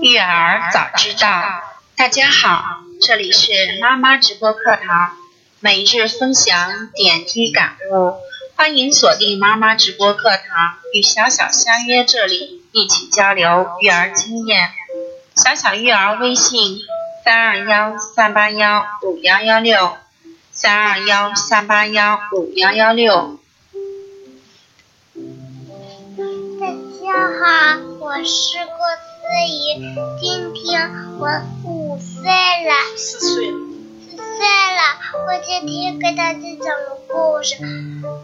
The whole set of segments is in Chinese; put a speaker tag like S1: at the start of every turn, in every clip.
S1: 育儿早知道，大家好，这里是妈妈直播课堂，每日分享点滴感悟，欢迎锁定妈妈直播课堂，与小小相约这里，一起交流育儿经验。小小育儿微信：三二幺三八幺五幺幺六，三二幺三八幺五幺幺六。
S2: 我是郭思怡，今天我五岁了，
S1: 四岁了。
S2: 四岁了。我今天给大家讲个故事，《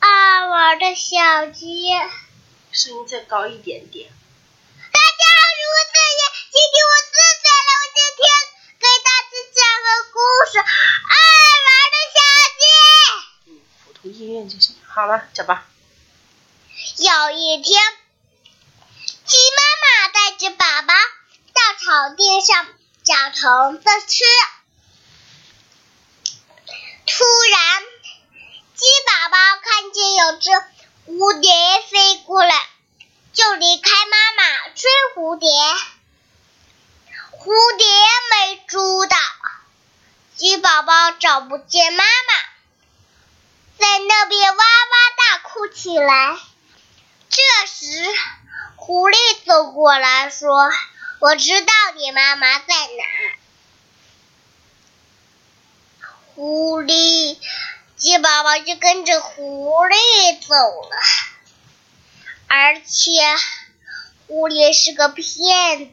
S2: 爱玩的小鸡》。
S1: 声音再高一点点。
S2: 大家好，我是思怡，今天我四岁了。我今天给大家讲个故事，《爱玩的小鸡》。
S1: 嗯，普通音乐就行。好了，讲吧。
S2: 有一天，鸡妈妈带着宝宝到草地上找虫子吃。突然，鸡宝宝看见有只蝴蝶飞过来，就离开妈妈追蝴蝶。蝴蝶没捉到，鸡宝宝找不见妈妈，在那边哇哇大哭起来。这时，狐狸走过来说：“我知道你妈妈在哪。”狐狸，鸡宝宝就跟着狐狸走了。而且，狐狸是个骗子，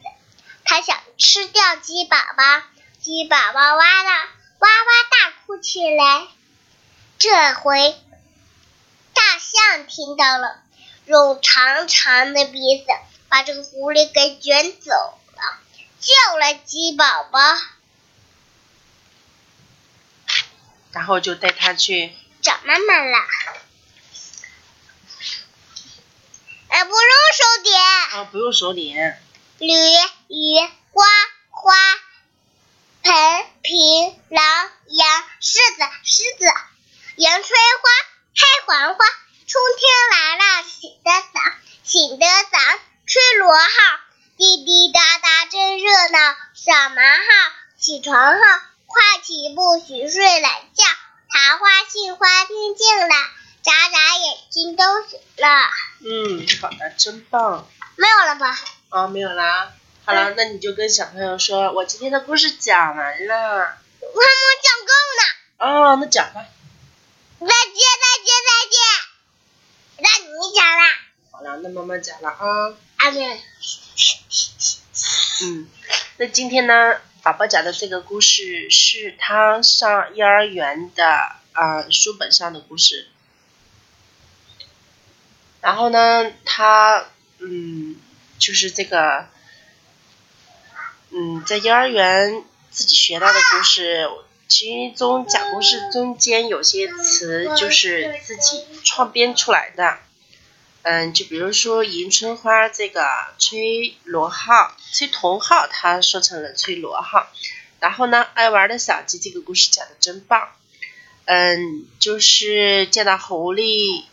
S2: 他想吃掉鸡宝宝。鸡宝宝哇啦哇哇大哭起来。这回，大象听到了。用长长的鼻子把这个狐狸给卷走了，救了鸡宝宝，
S1: 然后就带他去
S2: 找妈妈了。哎，不用手点。
S1: 啊，不用手点。
S2: 驴、鱼、花、花、盆、瓶、狼、羊、狮子、狮子、迎春花、开黄花。春天来了，醒得早，醒得早，吹螺号，滴滴答答真热闹。小门号，起床号，快起不许睡懒觉。桃花、杏花听见了，眨眨眼睛都醒了。
S1: 嗯，好的，真棒。
S2: 没有了吧？
S1: 哦，没有啦。好了，那你就跟小朋友说，我今天的故事讲完了。
S2: 我还没讲够呢。
S1: 哦，那讲吧。
S2: 再见，再见，再见。那你讲了。
S1: 好了，那妈妈讲了啊。嗯，那今天呢，宝宝讲的这个故事是他上幼儿园的啊书本上的故事。然后呢，他嗯，就是这个嗯，在幼儿园自己学到的故事。其中讲故事中间有些词就是自己创编出来的，嗯，就比如说迎春花这个吹螺号、吹铜号，他说成了吹螺号。然后呢，爱玩的小鸡这个故事讲的真棒，嗯，就是见到狐狸，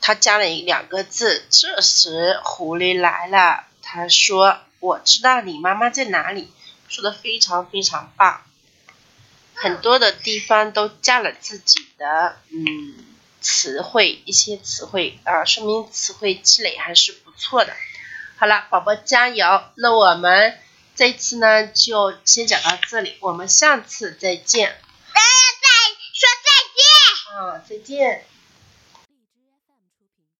S1: 他加了一两个字。这时狐狸来了，他说：“我知道你妈妈在哪里。”说的非常非常棒。很多的地方都加了自己的嗯词汇，一些词汇啊，说明词汇积累还是不错的。好了，宝宝加油！那我们这次呢就先讲到这里，我们下次再见。
S2: 大家再说再见。
S1: 啊，再见。